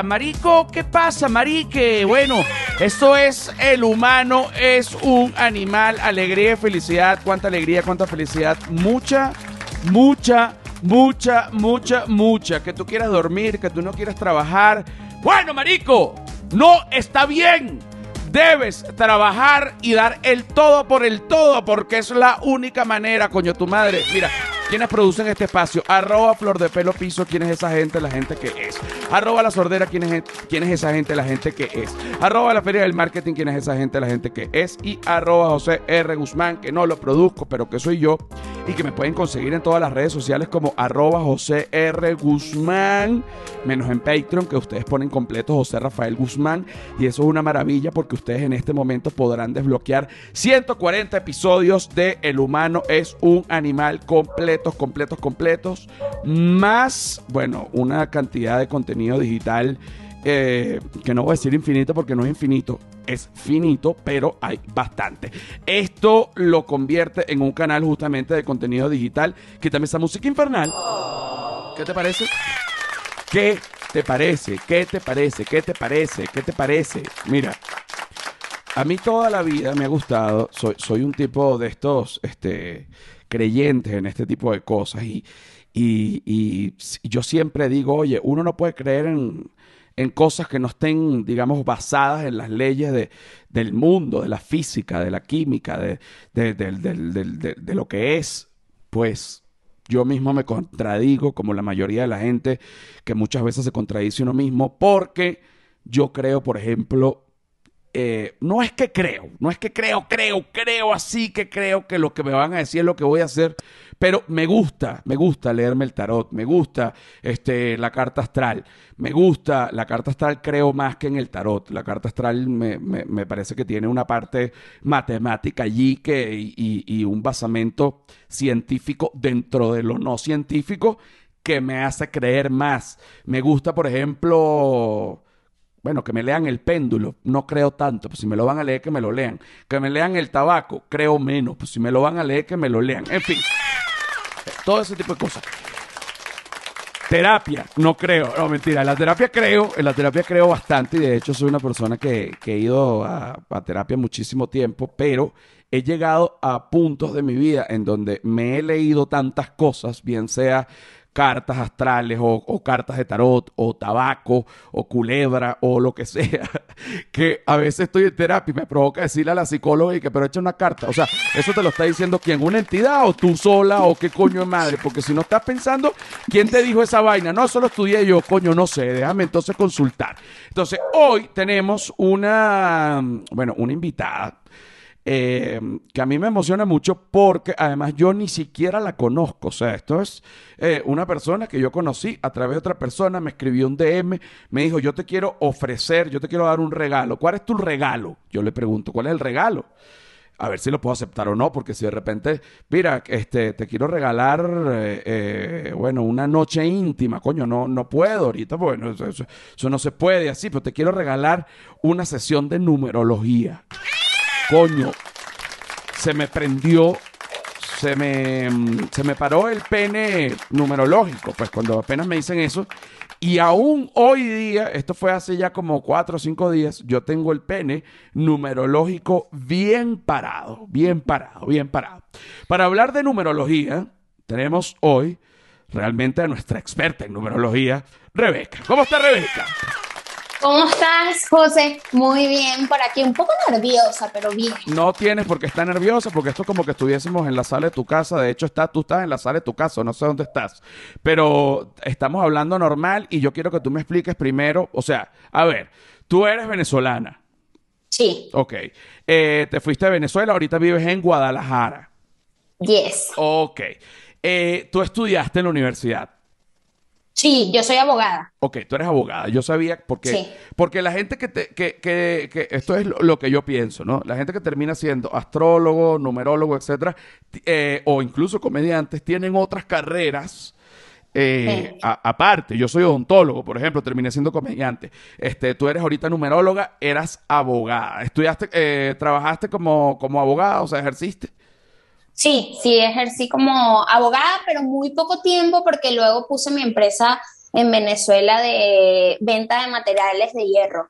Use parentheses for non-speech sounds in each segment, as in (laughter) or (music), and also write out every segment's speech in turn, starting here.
marico? ¿Qué pasa, marique? Bueno, esto es el humano, es un animal, alegría felicidad. ¿Cuánta alegría, cuánta felicidad? Mucha, mucha, mucha, mucha, mucha. Que tú quieras dormir, que tú no quieras trabajar. Bueno, marico, no está bien. Debes trabajar y dar el todo por el todo, porque es la única manera, coño, tu madre. Mira, ¿Quiénes producen este espacio? Arroba Flor de Pelo Piso, ¿quién es esa gente? La gente que es. Arroba La Sordera, ¿quién es, quién es esa gente? La gente que es. Arroba La Feria del Marketing, ¿quién es esa gente? La gente que es. Y arroba José R. Guzmán, que no lo produzco, pero que soy yo. Y que me pueden conseguir en todas las redes sociales como arroba José R. Guzmán, menos en Patreon, que ustedes ponen completo José Rafael Guzmán. Y eso es una maravilla porque ustedes en este momento podrán desbloquear 140 episodios de El humano es un animal completo completos, completos, más, bueno, una cantidad de contenido digital eh, que no voy a decir infinito porque no es infinito, es finito, pero hay bastante. Esto lo convierte en un canal justamente de contenido digital. que también esa música infernal. ¿Qué te parece? ¿Qué te parece? ¿Qué te parece? ¿Qué te parece? ¿Qué te parece? Mira, a mí toda la vida me ha gustado. Soy, soy un tipo de estos, este, creyentes en este tipo de cosas. Y, y, yo siempre digo, oye, uno no puede creer en, en cosas que no estén, digamos, basadas en las leyes de, del mundo, de la física, de la química, de, de, lo que es, pues yo mismo me contradigo, como la mayoría de la gente, que muchas veces se contradice uno mismo, porque yo creo, por ejemplo, eh, no es que creo, no es que creo, creo, creo así que creo que lo que me van a decir es lo que voy a hacer, pero me gusta, me gusta leerme el tarot, me gusta este, la carta astral, me gusta, la carta astral creo más que en el tarot, la carta astral me, me, parece que tiene una parte matemática allí que, y, y un basamento científico dentro de lo no científico que me hace creer más. Me gusta, por ejemplo bueno, que me lean el péndulo, no creo tanto, pues si me lo van a leer, que me lo lean. Que me lean el tabaco, creo menos, pues si me lo van a leer, que me lo lean. En fin, todo ese tipo de cosas. Terapia, no creo, no mentira, en la terapia creo, en la terapia creo bastante y de hecho soy una persona que, he ido a, a terapia muchísimo tiempo, pero he llegado a puntos de mi vida en donde me he leído tantas cosas, bien sea cartas astrales o, cartas de tarot o tabaco o culebra o lo que sea, (laughs) que a veces estoy en terapia y me provoca decirle a la psicóloga y que pero echa una carta. O sea, eso te lo está diciendo quién, una entidad o tú sola o qué coño de madre, porque si no estás pensando, ¿quién te dijo esa vaina? No, solo estudié yo, coño, no sé, déjame entonces consultar. Entonces, hoy tenemos una, bueno, una invitada eh, que a mí me emociona mucho porque además yo ni siquiera la conozco. O sea, esto es eh, una persona que yo conocí a través de otra persona, me escribió un DM, me dijo, yo te quiero ofrecer, yo te quiero dar un regalo. ¿Cuál es tu regalo? Yo le pregunto, ¿cuál es el regalo? A ver si lo puedo aceptar o no, porque si de repente, mira, este, te quiero regalar, eh, bueno, una noche íntima, coño, no, no puedo ahorita, bueno, eso, eso no se puede así, pero te quiero regalar una sesión de numerología coño, se me prendió, se me, se me paró el pene numerológico, pues cuando apenas me dicen eso. Y aún hoy día, esto fue hace ya como cuatro o cinco días, yo tengo el pene numerológico bien parado, bien parado, bien parado. Para hablar de numerología, tenemos hoy realmente a nuestra experta en numerología, Rebeca. ¿Cómo está Rebeca? ¿Cómo estás, José? Muy bien, por aquí un poco nerviosa, pero bien. No tienes por qué estar nerviosa, porque esto es como que estuviésemos en la sala de tu casa. De hecho, está, tú estás en la sala de tu casa, no sé dónde estás. Pero estamos hablando normal y yo quiero que tú me expliques primero. O sea, a ver, tú eres venezolana. Sí. Ok. Eh, te fuiste de Venezuela, ahorita vives en Guadalajara. Yes. Ok. Eh, tú estudiaste en la universidad. Sí, yo soy abogada. Ok, tú eres abogada. Yo sabía porque, porque la gente que, te, que, que, que, esto es lo, que yo pienso, ¿no? La gente que termina siendo astrólogo, numerólogo, etcétera, eh, o incluso comediantes, tienen otras carreras. Eh, aparte, yo soy odontólogo, por ejemplo, terminé siendo comediante. Este, tú eres ahorita numeróloga, eras abogada. Estudiaste, eh, trabajaste como, como abogada, o sea, ejerciste. Sí, sí, ejercí como abogada, pero muy poco tiempo porque luego puse mi empresa en Venezuela de venta de materiales de hierro.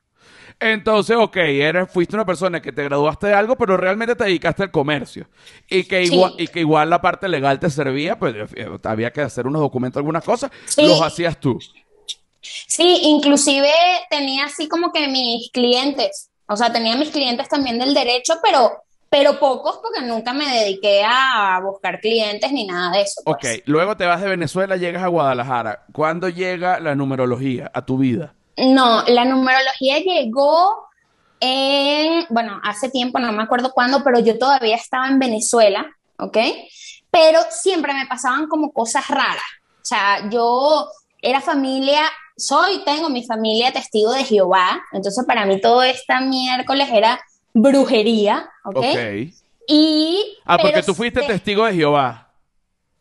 Entonces, ok, eres, fuiste una persona que te graduaste de algo, pero realmente te dedicaste al comercio. Y que, Sí. igual, y que igual la parte legal te servía, pues eh, había que hacer unos documentos, algunas cosas, Sí. los hacías tú. Sí, inclusive tenía así como que mis clientes, o sea, tenía mis clientes también del derecho, pero, pero pocos porque nunca me dediqué a buscar clientes ni nada de eso. pues. Ok, luego te vas de Venezuela, llegas a Guadalajara. ¿Cuándo llega la numerología a tu vida? No, la numerología llegó en, bueno, hace tiempo, no me acuerdo cuándo, pero yo todavía estaba en Venezuela, ¿ok? Pero siempre me pasaban como cosas raras. O sea, yo era familia, soy, tengo mi familia testigo de Jehová, entonces para mí todo esta miércoles era brujería, ¿ok? Ok. Y, Ah, porque tú fuiste testigo de Jehová.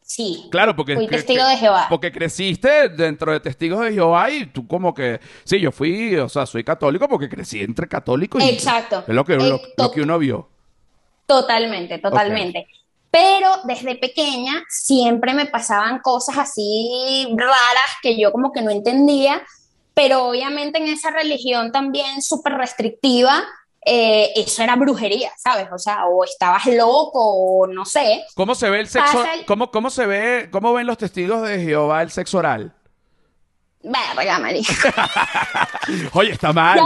Sí, Claro, porque Fui testigo de Jehová. Porque creciste dentro de testigos de Jehová y tú como que, sí, yo fui, o sea, soy católico porque crecí entre católicos y Exacto. es lo que, Eh, lo, lo to- que uno vio. Totalmente, totalmente. Pero desde pequeña siempre me pasaban cosas así raras que yo como que no entendía, pero obviamente en esa religión también súper restrictiva, eh, eso era brujería, ¿sabes? O sea, o estabas loco o no sé. ¿Cómo se ve el sexo? El- ¿Cómo, cómo se ve, cómo ven los testigos de Jehová el sexo oral? Verga, marica. (laughs) Oye, está mal.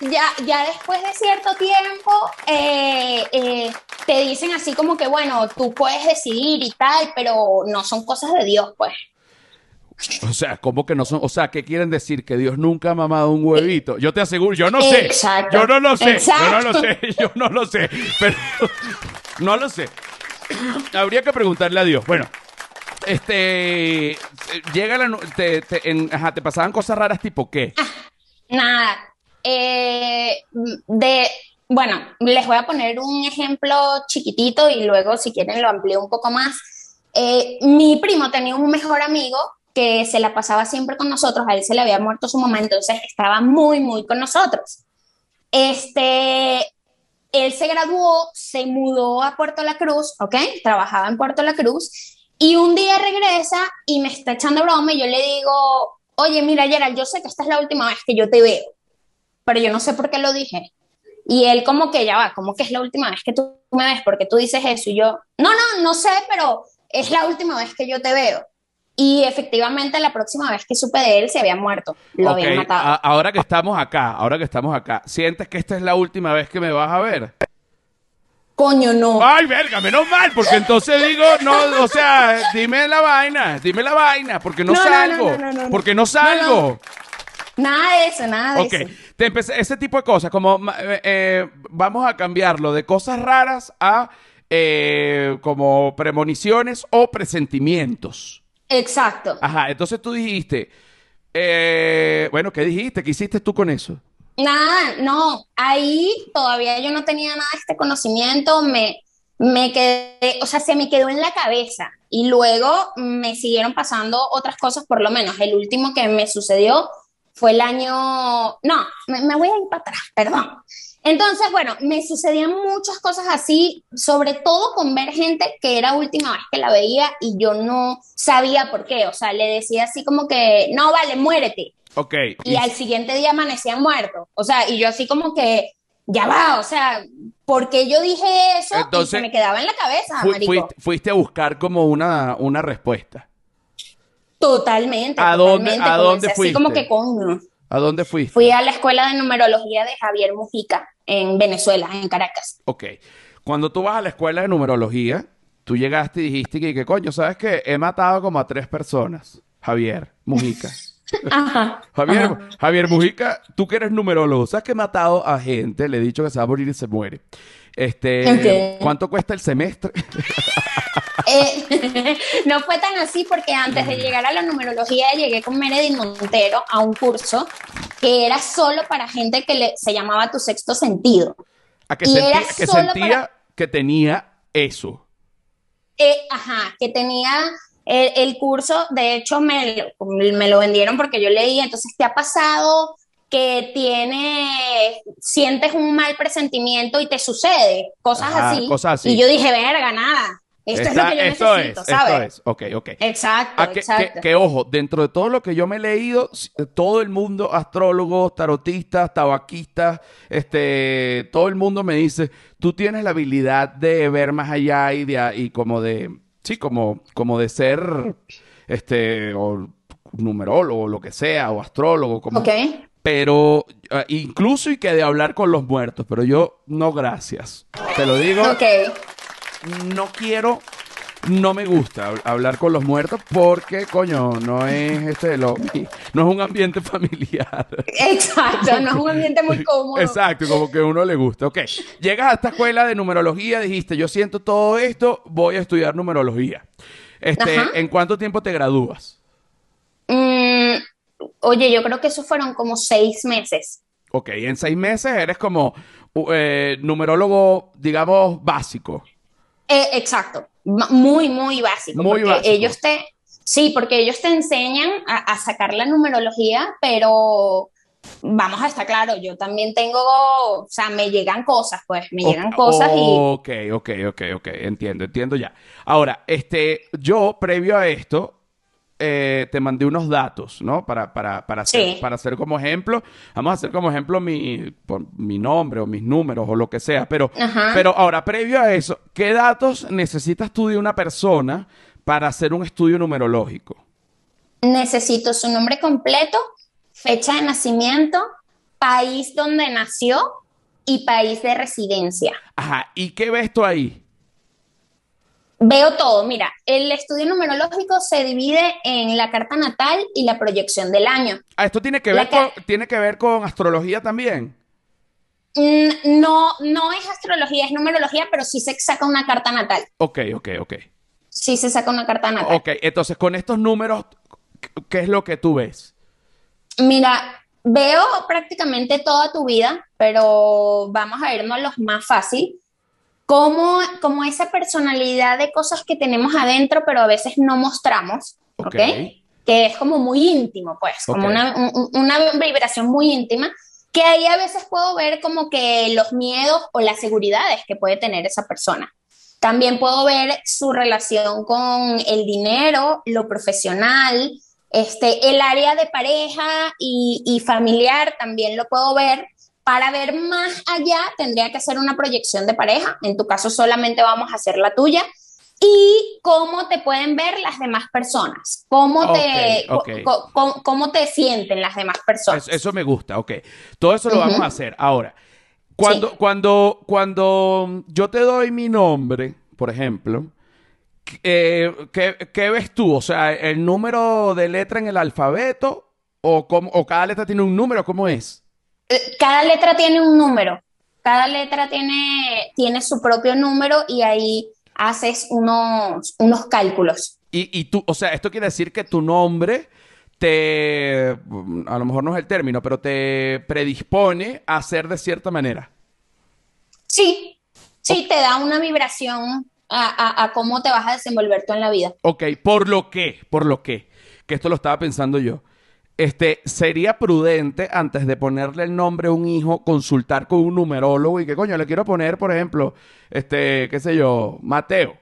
Ya, ya, ya después de cierto tiempo eh, eh, te dicen así como que, bueno, tú puedes decidir y tal, pero no son cosas de Dios, pues. (laughs) O sea, ¿cómo que no son? O sea, ¿qué quieren decir? Que Dios nunca ha mamado un huevito. Yo te aseguro, yo no sé. Exacto. Yo no lo sé. Yo no lo sé. (laughs) Yo no lo sé. Pero (laughs) no lo sé. (clears throat) Habría que preguntarle a Dios. Bueno, este. Llega la. Te, te- en- ajá, te pasaban cosas raras tipo qué. Nada. Eh, de, bueno, les voy a poner un ejemplo chiquitito y luego si quieren lo amplío un poco más. Eh, mi primo tenía un mejor amigo que se la pasaba siempre con nosotros, a él se le había muerto su mamá, entonces estaba muy, muy con nosotros. Este, él se graduó, se mudó a Puerto La Cruz, ¿ok? Trabajaba en Puerto La Cruz y un día regresa y me está echando broma y yo le digo, oye, mira, Gerald, yo sé que esta es la última vez que yo te veo, pero yo no sé por qué lo dije. Y él como que ya va, como que es la última vez que tú me ves, porque tú dices eso y yo, no, no, no sé, pero es la última vez que yo te veo. Y efectivamente la próxima vez que supe de él se había muerto, lo Ok, habían matado. a- ahora que estamos acá, ahora que estamos acá, ¿sientes que esta es la última vez que me vas a ver? Coño, no. Ay, verga, menos mal, porque entonces digo, no, o sea, dime la vaina, dime la vaina, porque no, salgo, no, porque no salgo. Nada de eso, nada de Ok, eso. te empecé, ese tipo de cosas, como eh, eh, vamos a cambiarlo de cosas raras a eh, como premoniciones o presentimientos. Exacto. Ajá, entonces tú dijiste, eh, bueno, ¿qué dijiste? ¿Qué hiciste tú con eso? Nada, no, ahí todavía yo no tenía nada de este conocimiento, me, me quedé, o sea, se me quedó en la cabeza y luego me siguieron pasando otras cosas, por lo menos el último que me sucedió fue el año, no, me, me voy a ir para atrás, perdón. Entonces, bueno, me sucedían muchas cosas así, sobre todo con ver gente que era última vez que la veía y yo no sabía por qué, o sea, le decía así como que, no, vale, muérete. Ok. Y al siguiente día amanecían muertos. O sea, y yo así como que, ya va, o sea, porque yo dije eso Entonces, y se me quedaba en la cabeza, fu- marico. fuiste, fuiste a buscar como una, una respuesta. Totalmente, ¿A dónde- totalmente. a dónde así fuiste? como que coño. ¿A dónde fuiste? Fui a la escuela de numerología de Javier Mujica en Venezuela, en Caracas. Ok. Cuando tú vas a la escuela de numerología, tú llegaste y dijiste que, que coño, ¿sabes qué? He matado como a tres personas. Javier Mujica. (laughs) Ajá. Javier, ajá. Javier Mujica, tú que eres numerólogo, ¿sabes que he matado a gente? Le he dicho que se va a morir y se muere. Este, Ok. ¿cuánto cuesta el semestre? (laughs) Eh, (laughs) no fue tan así porque antes de llegar a la numerología llegué con Meredith Montero a un curso que era solo para gente que le, se llamaba Tu Sexto Sentido. A que Y era que solo sentía para- que tenía eso. Eh, ajá, que tenía el, el curso, de hecho me, lo- me lo vendieron porque yo leí, entonces, ¿te ha pasado que tiene, sientes un mal presentimiento y te sucede? Cosas Ajá, así. cosas así. Y yo dije, verga, nada. Esto es lo que yo esto necesito, es, ¿sabes? Esto es, ok, ok. Exacto, Ah, que, exacto. que- que, ojo, dentro de todo lo que yo me he leído, todo el mundo, astrólogos, tarotistas, tabaquistas, este, todo el mundo me dice, tú tienes la habilidad de ver más allá y de, y como de, sí, como, como de ser, este, o numerólogo, o lo que sea, o astrólogo, como. Pero eh, incluso y que de hablar con los muertos, pero yo no, gracias. Te lo digo, Ok. no quiero, no me gusta hab- hablar con los muertos porque, coño, no es este lo, no es un ambiente (laughs) familiar. Exacto, no es un ambiente muy (laughs) cómodo. Exacto, como que a uno le gusta. Ok, llegas a esta escuela de numerología, dijiste, yo siento todo esto, voy a estudiar numerología. Este, Ajá. ¿en cuánto tiempo te gradúas? Mm, oye, yo creo que eso fueron como seis meses. Ok, en seis meses eres como eh, numerólogo, digamos, básico. Eh, exacto, muy, muy básico. Muy porque básico. ellos te, sí, porque ellos te enseñan a, a sacar la numerología, pero vamos a estar claro, yo también tengo, o sea, me llegan cosas, pues, me llegan cosas y Ok, ok, ok, ok, entiendo, entiendo ya. Ahora, este, yo, previo a esto, eh, te mandé unos datos, ¿no? Para, para, para, hacer, Sí. para hacer como ejemplo, vamos a hacer como ejemplo mi, por- mi nombre o mis números o lo que sea, pero, Ajá. pero ahora, previo a eso, ¿qué datos necesitas tú de una persona para hacer un estudio numerológico? necesito su nombre completo, fecha de nacimiento, país donde nació y país de residencia. Ajá, ¿y qué ves tú ahí? Veo todo, mira, el estudio numerológico se divide en la carta natal y la proyección del año. Ah, esto tiene que ver con, tiene que ver con astrología también. Mm, No, no es astrología, es numerología, pero sí se saca una carta natal. Ok, ok, ok. Sí se saca una carta natal. Ok, entonces con estos números, ¿qué es lo que tú ves? Mira, veo prácticamente toda tu vida, pero vamos a irnos a los más fácil. Como, como esa personalidad de cosas que tenemos adentro, pero a veces no mostramos, ¿ok? Ok. Que es como muy íntimo, pues, como una, un- una vibración muy íntima, que ahí a veces puedo ver como que los miedos o las seguridades que puede tener esa persona. También puedo ver su relación con el dinero, lo profesional, este, el área de pareja y, y familiar también lo puedo ver. Para ver más allá, tendría que hacer una proyección de pareja. En tu caso, solamente vamos a hacer la tuya. Y cómo te pueden ver las demás personas. Cómo, te, cómo te sienten las demás personas. Eso, eso me gusta, ok. Todo eso lo vamos a hacer. Ahora, cuando, Sí. cuando, cuando yo te doy mi nombre, por ejemplo, eh, ¿qué, qué ves tú? O sea, ¿el número de letra en el alfabeto? ¿O, cómo- o cada letra tiene un número? ¿Cómo es? Eh, Cada letra tiene un número. Cada letra tiene, tiene su propio número y ahí haces unos, unos cálculos. Y, y tú, o sea, esto quiere decir que tu nombre te, a lo mejor no es el término, pero te predispone a ser de cierta manera. Sí, sí, te da una vibración a, a- a cómo te vas a desenvolver tú en la vida. Ok, por lo que, por lo que, que esto lo estaba pensando yo. Este, sería prudente antes de ponerle el nombre a un hijo, consultar con un numerólogo y que coño, le quiero poner, por ejemplo, este, qué sé yo, Mateo.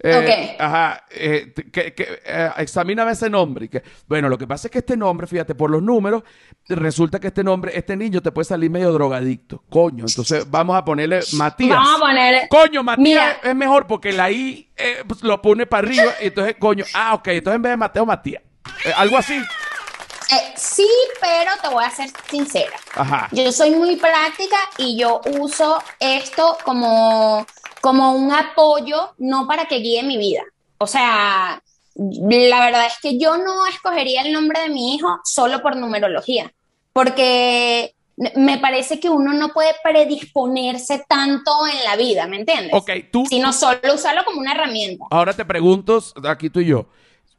Eh, Ok. Ajá, eh, que, que, eh, examíname ese nombre. Y que, bueno, lo que pasa es que este nombre, fíjate, por los números, resulta que este nombre, este niño te puede salir medio drogadicto. Coño, entonces vamos a ponerle Matías. Vamos a poner. Coño, Matías Mira. es mejor porque la I eh, pues, lo pone para arriba y entonces, coño, ah, ok, entonces en vez de Mateo, Matías. Eh, algo así. Eh, sí, pero te voy a ser sincera. Ajá. Yo soy muy práctica y yo uso esto como, como un apoyo, no para que guíe mi vida. O sea, la verdad es que yo no escogería el nombre de mi hijo solo por numerología, porque me parece que uno no puede predisponerse tanto en la vida, ¿me entiendes? Ok, tú, Sino solo usarlo como una herramienta. ahora te pregunto, aquí tú y yo,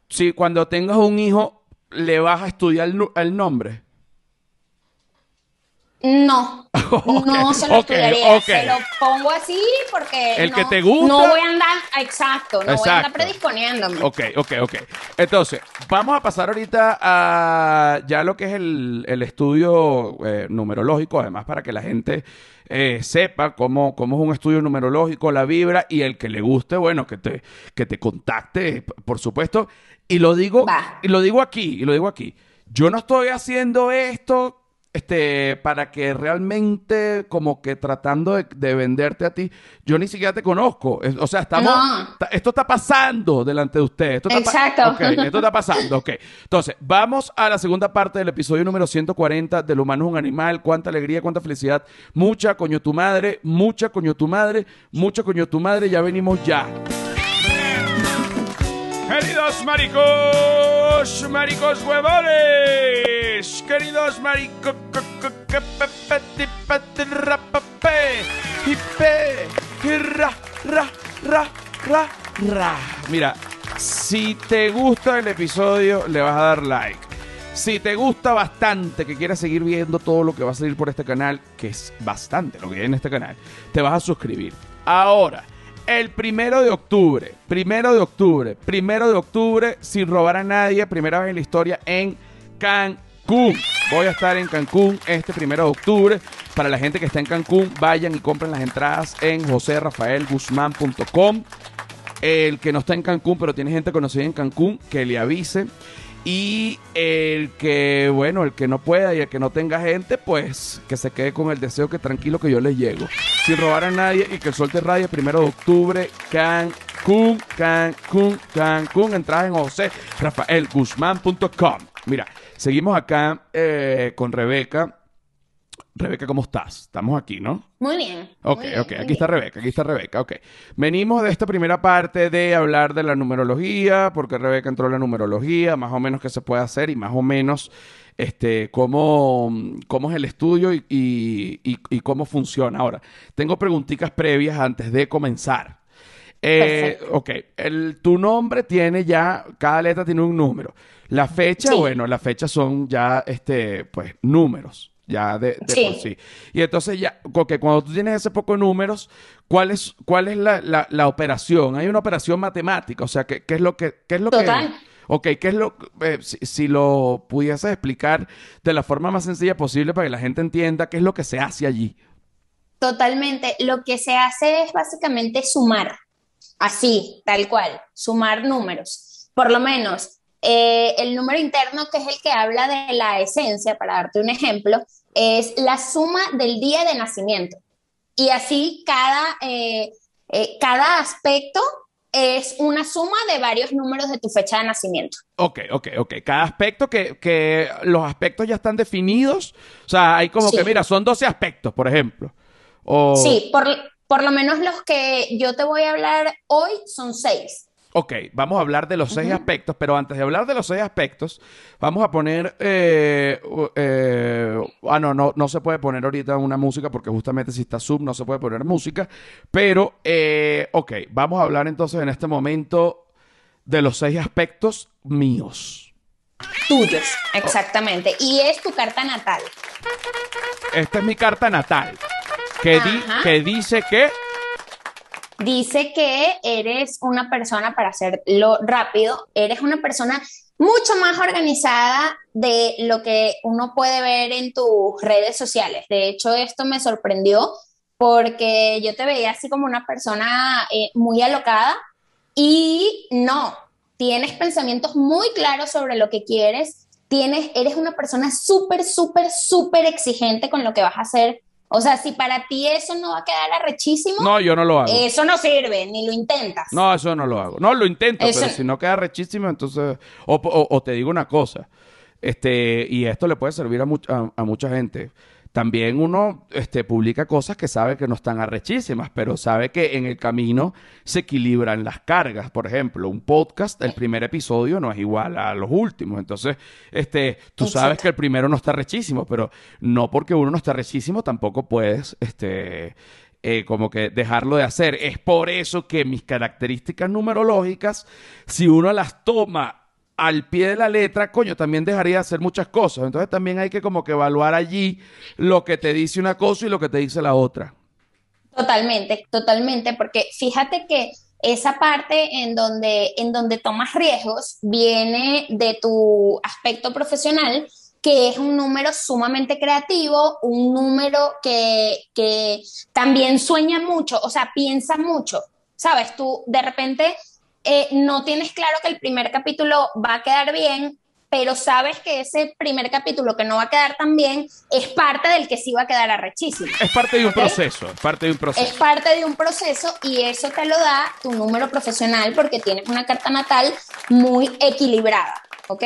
si cuando tengas un hijo le vas a estudiar el, el nombre. No, (laughs) no se lo ok, estudiaría. Se lo pongo así porque El no, que te gusta. no voy a andar, exacto, no voy a andar predisponiéndome. Ok, ok, ok. Entonces, vamos a pasar ahorita a ya lo que es el, el estudio eh, numerológico, además para que la gente eh, sepa cómo, cómo es un estudio numerológico, la vibra, y el que le guste, bueno, que te, que te contacte, por supuesto. Y lo digo, y lo digo aquí, y lo digo aquí. Yo no estoy haciendo esto este, para que realmente, como que tratando de, de venderte a ti, yo ni siquiera te conozco. Es- O sea, estamos, No. esto está pasando delante de ustedes. Esto está pa- Exacto. Ok, esto está pasando, ok. Entonces, vamos a la segunda parte del episodio número 140 del humano es un animal. Cuánta alegría, cuánta felicidad. Mucha coño tu madre, mucha coño tu madre, mucha coño tu madre. Ya venimos ya. Queridos maricos, maricos huevones, queridos maricos, ra, ra, ra, ra, ra. Mira, si te gusta el episodio, le vas a dar like. Si te gusta bastante, que quieras seguir viendo todo lo que va a salir por este canal, que es bastante lo que hay en este canal, te vas a suscribir. Ahora, el primero de octubre, primero de octubre, primero de octubre, sin robar a nadie, primera vez en la historia en Cancún. Voy a estar en Cancún este primero de octubre. Para la gente que está en Cancún, vayan y compren las entradas en joserrafaelguzmán.com. El que no está en Cancún, pero tiene gente conocida en Cancún, que le avise. Y el que, bueno, el que no pueda y el que no tenga gente, pues que se quede con el deseo que tranquilo que yo les llego. Sin robar a nadie y que el sol te primero de octubre, Cancún, Cancún, Cancún. Entradas en joserrafaelguzmán.com. Mira, seguimos acá eh, con Rebeca. Rebeca, ¿cómo estás? Estamos aquí, ¿no? Muy bien. Ok, muy bien, ok, aquí está Rebeca, aquí está Rebeca, ok. Venimos de esta primera parte de hablar de la numerología, porque Rebeca entró en la numerología, más o menos qué se puede hacer y más o menos este, cómo, cómo es el estudio y, y- y- y cómo funciona. Ahora, tengo preguntitas previas antes de comenzar. Eh, ok, el, tu nombre tiene ya, cada letra tiene un número. La fecha, Sí. bueno, las fechas son ya, este, pues, números, ya de, de Sí. por sí. Y entonces ya, porque cuando tú tienes ese poco de números, ¿cuál es, cuál es la, la- la operación? Hay una operación matemática, o sea, ¿qué, qué es lo que, qué es lo Total. que... Ok, ¿qué es lo eh, si, si lo pudieses explicar de la forma más sencilla posible para que la gente entienda qué es lo que se hace allí? Totalmente. Lo que se hace es básicamente sumar, así, tal cual, sumar números. Por lo menos, eh, el número interno, que es el que habla de la esencia, para darte un ejemplo, es la suma del día de nacimiento. Y así cada, eh, eh, cada aspecto es una suma de varios números de tu fecha de nacimiento. Ok, ok, ok. Cada aspecto que, que los aspectos ya están definidos. O sea, hay como Sí. que, mira, son 12 aspectos, por ejemplo. O, Sí, por, por lo menos los que yo te voy a hablar hoy son seis. Ok, vamos a hablar de los seis aspectos, pero antes de hablar de los seis aspectos, vamos a poner... eh, eh, ah, no, no, no se puede poner ahorita una música porque justamente si está sub no se puede poner música. Pero, eh, ok, vamos a hablar entonces en este momento de los seis aspectos míos. Tuyos, exactamente. Y es tu carta natal. Esta es mi carta natal, que, di- que dice que... Dice que eres una persona, para hacerlo rápido, eres una persona mucho más organizada de lo que uno puede ver en tus redes sociales. De hecho, esto me sorprendió porque yo te veía así como una persona eh, muy alocada y no, tienes pensamientos muy claros sobre lo que quieres, tienes, eres una persona súper, súper, súper exigente con lo que vas a hacer. O sea, si para ti eso no va a quedar arrechísimo, No, yo no lo hago. eso no sirve, ni lo intentas. No, eso no lo hago. No, lo intento, Eso- pero si no queda rechísimo, entonces... O, o- o te digo una cosa, este, y esto le puede servir a, a, a mucha gente. También uno este, publica cosas que sabe que no están arrechísimas, pero sabe que en el camino se equilibran las cargas. Por ejemplo, un podcast, el primer episodio no es igual a los últimos. Entonces, este, tú sabes que el primero no está rechísimo, pero no porque uno no está rechísimo, tampoco puedes, este, eh, como que dejarlo de hacer. Es por eso que mis características numerológicas, si uno las toma al pie de la letra, coño, también dejaría de hacer muchas cosas. Entonces también hay que como que evaluar allí lo que te dice una cosa y lo que te dice la otra. Totalmente, totalmente, porque fíjate que esa parte en donde, en donde tomas riesgos viene de tu aspecto profesional, que es un número sumamente creativo, un número que, que también sueña mucho, o sea, piensa mucho, ¿sabes? Tú de repente eh, no tienes claro que el primer capítulo va a quedar bien, pero sabes que ese primer capítulo que no va a quedar tan bien es parte del que sí va a quedar arrechísimo. Es parte de un proceso, es parte de un proceso. Es parte de un proceso y eso te lo da tu número profesional porque tienes una carta natal muy equilibrada, ¿ok?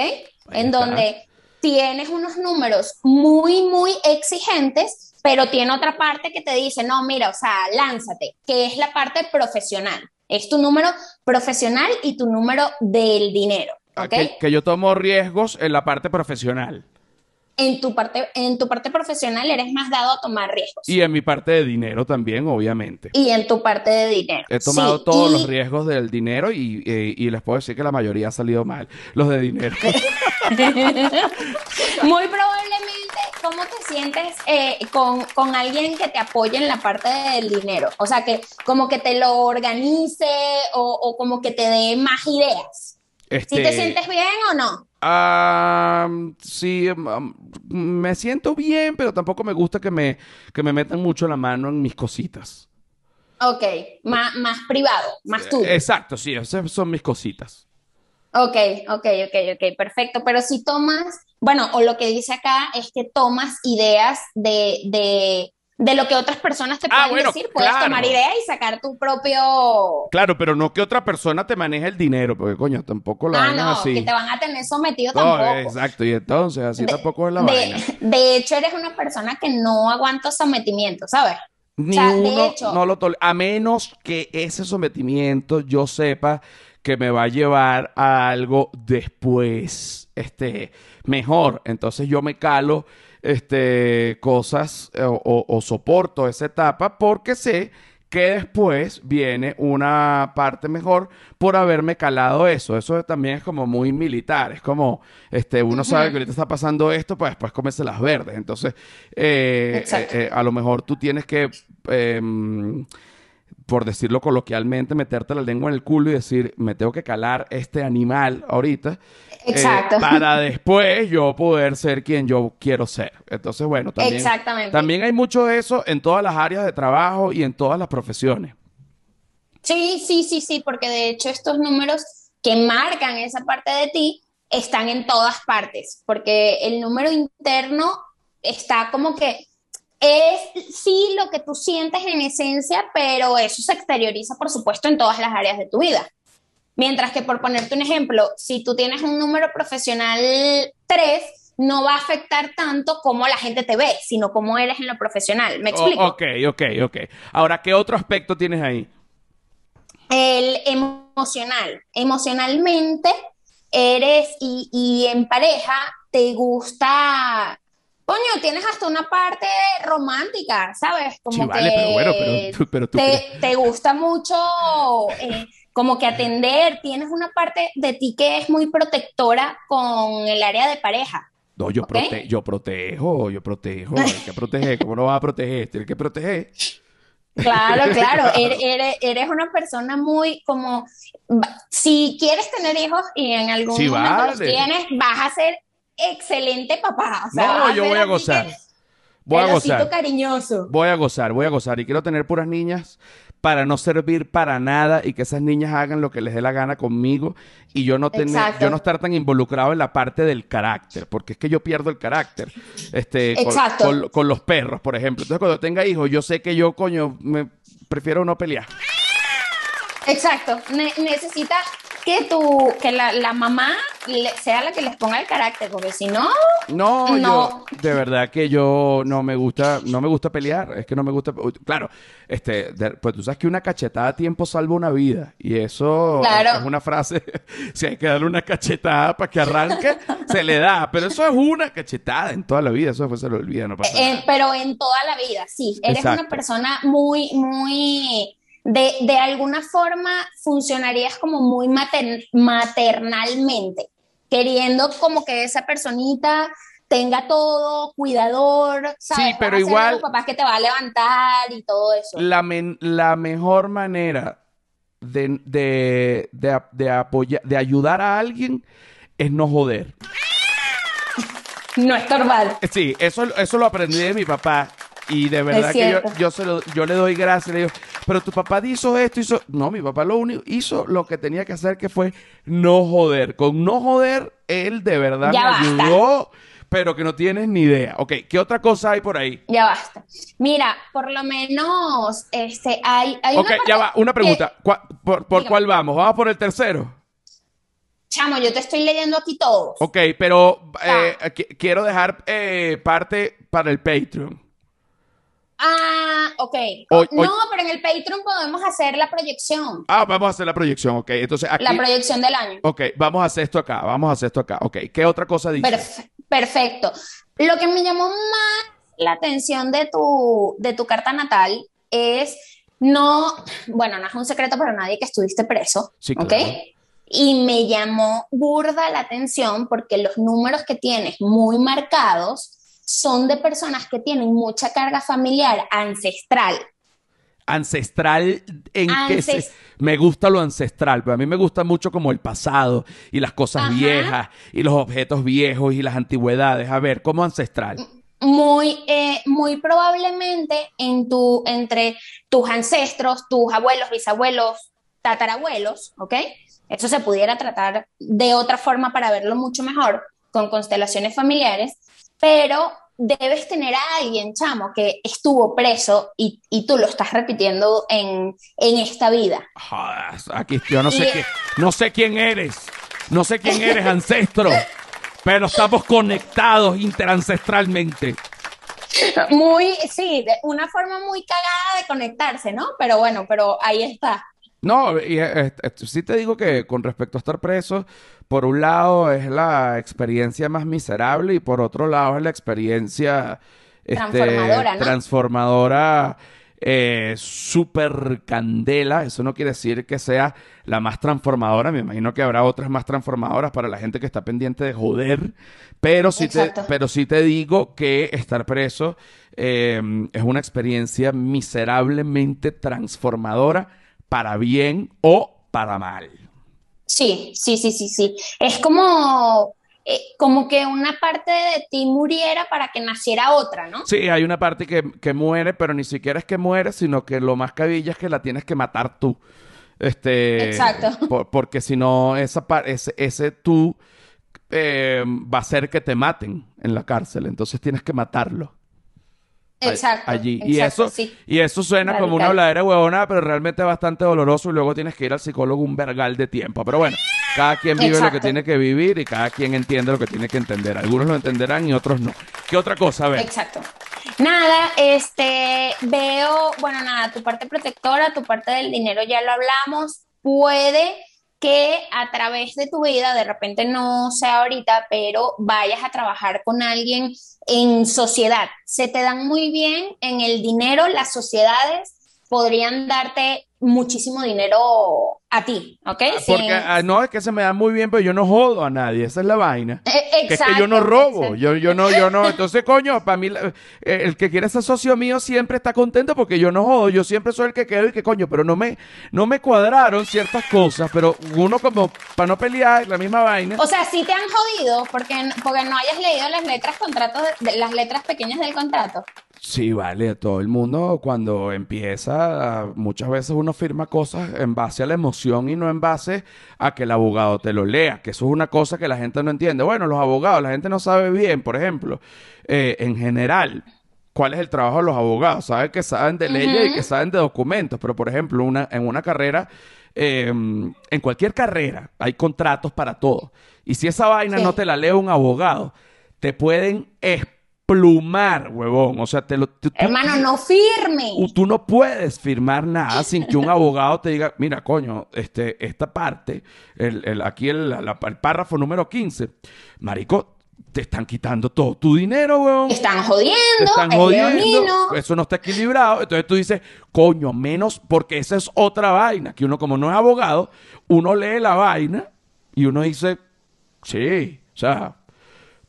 en donde tienes unos números muy, muy exigentes, pero tiene otra parte que te dice, no, mira, o sea, lánzate, que es la parte profesional. Es tu número profesional y tu número del dinero. Ah, que, yo tomo riesgos en la parte profesional. En tu, parte, en tu parte profesional eres más dado a tomar riesgos. Y en mi parte de dinero también, obviamente. Y en tu parte de dinero. He tomado todos los riesgos del dinero y, les puedo decir que la mayoría ha salido mal. Los de dinero. (laughs) Muy probablemente, ¿cómo te sientes eh, con, con, alguien que te apoye en la parte del dinero? O sea, que como que te lo organice o, o como que te dé más ideas. ¿Si te este, sientes bien o no? sí, me siento bien, pero tampoco me gusta que me, que me metan mucho la mano en mis cositas. Ok, más, más privado, más tú. Exacto, sí, esas son mis cositas. Ok, ok, ok, ok, perfecto. Pero si tomas, bueno, o lo que dice acá es que tomas ideas de, de de lo que otras personas te ah, pueden decir, puedes tomar idea y sacar tu propio... Claro, pero no que otra persona te maneje el dinero, porque coño, tampoco la ah, no, así. que te van a tener sometido tampoco. Exacto, y entonces así tampoco es la vaina. De hecho, eres una persona que no aguanta sometimiento, ¿sabes? Ni uno no lo tolera, a menos que ese sometimiento yo sepa que me va a llevar a algo después, este, mejor. Entonces yo me calo este, cosas eh, o, soporto esa etapa porque sé que después viene una parte mejor por haberme calado eso. Eso también es como muy militar. Es como, este, uno sabe que ahorita está pasando esto, pues después comerse las verdes. Entonces, eh, eh, a lo mejor tú tienes que, em, por decirlo coloquialmente, meterte la lengua en el culo y decir, me tengo que calar este animal ahorita Exacto. Eh, para después yo poder ser quien yo quiero ser. Entonces, bueno, también, Exactamente. también hay mucho de eso en todas las áreas de trabajo y en todas las profesiones. Sí, sí, sí, sí, porque de hecho estos números que marcan esa parte de ti están en todas partes, porque el número interno está como que es sí lo que tú sientes en esencia, pero eso se exterioriza, por supuesto, en todas las áreas de tu vida. Mientras que, por ponerte un ejemplo, si tú tienes un número profesional 3, no va a afectar tanto cómo la gente te ve, sino cómo eres en lo profesional. ¿Me explico? ok, ok, ok. Ahora, ¿qué otro aspecto tienes ahí? El emocional. Emocionalmente eres y, en pareja te gusta Coño, tienes hasta una parte romántica, ¿sabes? Como vale, pero bueno, pero, tú te, te, gusta mucho eh, como que atender, tienes una parte de ti que es muy protectora con el área de pareja. No, yo, yo protejo, yo protejo, hay que proteger, (laughs) ¿cómo no vas a proteger? Tienes que proteger. Claro, claro, (laughs) eres, eres, una persona muy como, si quieres tener hijos y en algún momento los tienes, vas a ser excelente papá. no, yo voy a gozar. Voy a gozar. cariñoso. Voy a gozar, voy a gozar. Y quiero tener puras niñas para no servir para nada y que esas niñas hagan lo que les dé la gana conmigo y yo no tener, yo no estar tan involucrado en la parte del carácter, porque es que yo pierdo el carácter este, con, los perros, por ejemplo. Entonces, cuando tenga hijos, yo sé que yo, coño, me prefiero no pelear. Exacto. necesita que tu, que la, la mamá sea la que les ponga el carácter, porque si no, no, no. de verdad que yo no me gusta, no me gusta pelear, es que no me gusta, claro, este, pues tú sabes que una cachetada a tiempo salva una vida, y eso es una frase, (laughs) si hay que darle una cachetada para que arranque, se le da, pero eso es una cachetada en toda la vida, eso después se lo olvida, no pasa eh, Pero en toda la vida, sí, eres una persona muy, muy de, de alguna forma funcionarías como muy maternalmente. queriendo como que esa personita tenga todo, cuidador, ¿sabes? Sí, pero igual- papás que te va a levantar y todo eso. La, men- la mejor manera de, de, de apoyar, de ayudar a alguien es no joder. No estorbar. Sí, eso, eso lo aprendí de mi papá. Y de verdad que yo, yo, se lo- yo le doy gracias. Le digo, pero tu papá hizo esto, hizo. No, mi papá lo único hizo lo que tenía que hacer, que fue no joder. Con no joder, él de verdad Ya me basta. ayudó, pero que no tienes ni idea. Ok, ¿qué otra cosa hay por ahí? Ya basta. Mira, por lo menos, este, hay, hay Ok, una ya va, una que- pregunta. ¿Cuál- ¿Por, por cuál vamos? ¿Vamos por el tercero? chamo, yo te estoy leyendo aquí todos. Ok, pero eh, qui- quiero dejar eh, parte para el Patreon. Ah, ok. Hoy- no, hoy- pero en el Patreon podemos hacer la proyección. Ah, vamos a hacer la proyección, ok. Entonces aquí. La proyección del año. Ok, vamos a hacer esto acá, vamos a hacer esto acá. Ok, ¿qué otra cosa dice? Perf- perfecto. Lo que me llamó más la atención de tu, de tu carta natal es no, bueno, no es un secreto para nadie que estuviste preso, Sí, ¿ok? claro. Y me llamó burda la atención porque los números que tienes muy marcados son de personas que tienen mucha carga familiar ancestral. Ancestral en que se... Me gusta lo ancestral, pero a mí me gusta mucho como el pasado y las cosas Ajá. viejas y los objetos viejos y las antigüedades. A ver, ¿cómo ancestral? Muy, eh, muy probablemente en tu, entre tus ancestros, tus abuelos, bisabuelos, tatarabuelos, ¿ok? Eso se pudiera tratar de otra forma para verlo mucho mejor con constelaciones familiares, pero debes tener a alguien, chamo, que estuvo preso y, y tú lo estás repitiendo en, en esta vida. Jodas, aquí yo no sé Y- quién, no sé quién eres. No sé quién eres, ancestro. Pero estamos conectados interancestralmente. Muy, sí, de una forma muy cagada de conectarse, ¿no? Pero bueno, pero ahí está. No, y eh, eh, sí te digo que con respecto a estar preso, por un lado es la experiencia más miserable y por otro lado es la experiencia este, Transformadora, ¿no? transformadora, eh, súper candela. Eso no quiere decir que sea la más transformadora. Me imagino que habrá otras más transformadoras para la gente que está pendiente de joder. Pero sí te, pero sí te digo que estar preso eh, es una experiencia miserablemente transformadora para bien o para mal. Sí, sí, sí, sí, sí. Es como, eh, como que una parte de ti muriera para que naciera otra, ¿no? Sí, hay una parte que, que muere, pero ni siquiera es que muere, sino que lo más cabilla es que la tienes que matar tú. Este, Exacto. (laughs) por- porque si no, esa ese, ese tú eh, va a hacer que te maten en la cárcel. Entonces tienes que matarlo. Exacto. allí. Y eso, sí. y eso suena como una habladera huevona, pero realmente es bastante doloroso y luego tienes que ir al psicólogo un vergal de tiempo. Pero bueno, cada quien vive lo que tiene que vivir y cada quien entiende lo que tiene que entender. Algunos lo entenderán y otros no. ¿Qué otra cosa? A ver. Exacto. Nada, este, veo, bueno, nada, tu parte protectora, tu parte del dinero ya lo hablamos. Puede que a través de tu vida, de repente no sea ahorita, pero vayas a trabajar con alguien en sociedad. Se te dan muy bien en el dinero, las sociedades podrían darte muchísimo dinero a ti, ¿ok? Porque Sin- ah, no es que se me da muy bien, pero yo no jodo a nadie. Esa es la vaina. Eh, Que es que yo no robo, yo, yo no, yo no. (laughs) Entonces, coño, para mí, eh, el que quiere ser socio mío siempre está contento porque yo no jodo, yo siempre soy el que quedo y que coño, pero no me, no me cuadraron ciertas cosas, pero uno como, para no pelear, la misma vaina. O sea, sí te han jodido porque, porque no hayas leído las letras contratos de- las letras pequeñas del contrato. Sí, vale, todo el mundo cuando empieza, muchas veces uno firma cosas en base a la emoción y no en base a que el abogado te lo lea, que eso es una cosa que la gente no entiende. Bueno, los abogados, la gente no sabe bien, por ejemplo, eh, en general, cuál es el trabajo de los abogados. Saben que saben de leyes y que saben de documentos, pero por ejemplo, una, en una carrera, eh, en cualquier carrera, hay contratos para todo. Y si esa vaina Sí. no te la lee un abogado, te pueden esplumar, huevón. O sea, te lo, tú- tú- Hermano, no firme. tú no puedes firmar nada (laughs) sin que un abogado te diga, mira, coño, este, esta parte, el, el- aquí el, la- el párrafo número 15, marico, te están quitando todo tu dinero, huevón. Te están jodiendo, Te están es jodiendo, eso no está equilibrado. Entonces tú dices, coño, menos, porque esa es otra vaina, que uno como no es abogado, uno lee la vaina y uno dice, Sí, o sea,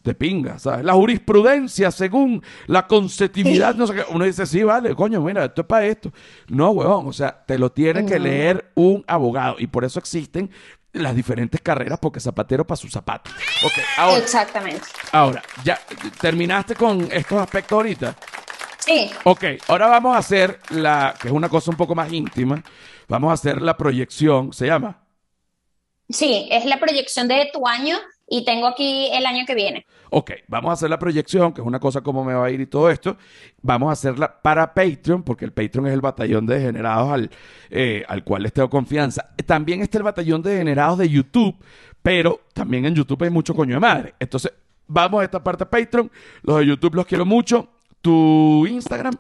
de pinga, ¿sabes? La jurisprudencia, según la consetividad, no sé qué. Uno dice, sí, vale, coño, mira, esto es para esto. No, huevón, o sea, te lo tiene que leer un abogado. Y por eso existen las diferentes carreras, porque zapatero para su zapato. Ok, ahora, Exactamente. ahora, ya terminaste con estos aspectos ahorita. Sí, Ok, ahora vamos a hacer la, que es una cosa un poco más íntima, vamos a hacer la proyección, ¿se llama? sí, es la proyección de tu año y tengo aquí el año que viene. Ok, vamos a hacer la proyección, que es una cosa como me va a ir y todo esto. Vamos a hacerla para Patreon, porque el Patreon es el batallón de degenerados al, eh, al cual les tengo confianza. También está el batallón de degenerados de YouTube, pero también en YouTube hay mucho coño de madre. Entonces, vamos a esta parte Patreon. Los de YouTube los quiero mucho. Tu Instagram,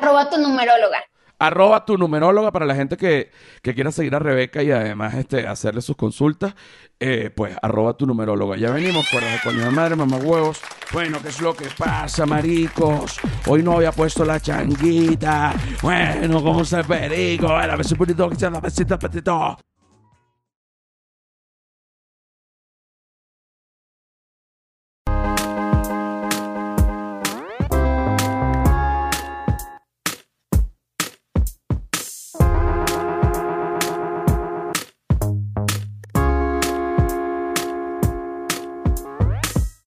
Arroba tu numeróloga. Arroba tu numeróloga para la gente que, que quiera seguir a Rebeca y además este, hacerle sus consultas, eh, pues arroba tu numeróloga. Ya venimos, cuerdas de coño de madre, mamá huevos. Bueno, ¿qué es lo que pasa, maricos? Hoy no había puesto la changuita. Bueno, ¿cómo se perico? Bueno, besito, besito, besito, besito.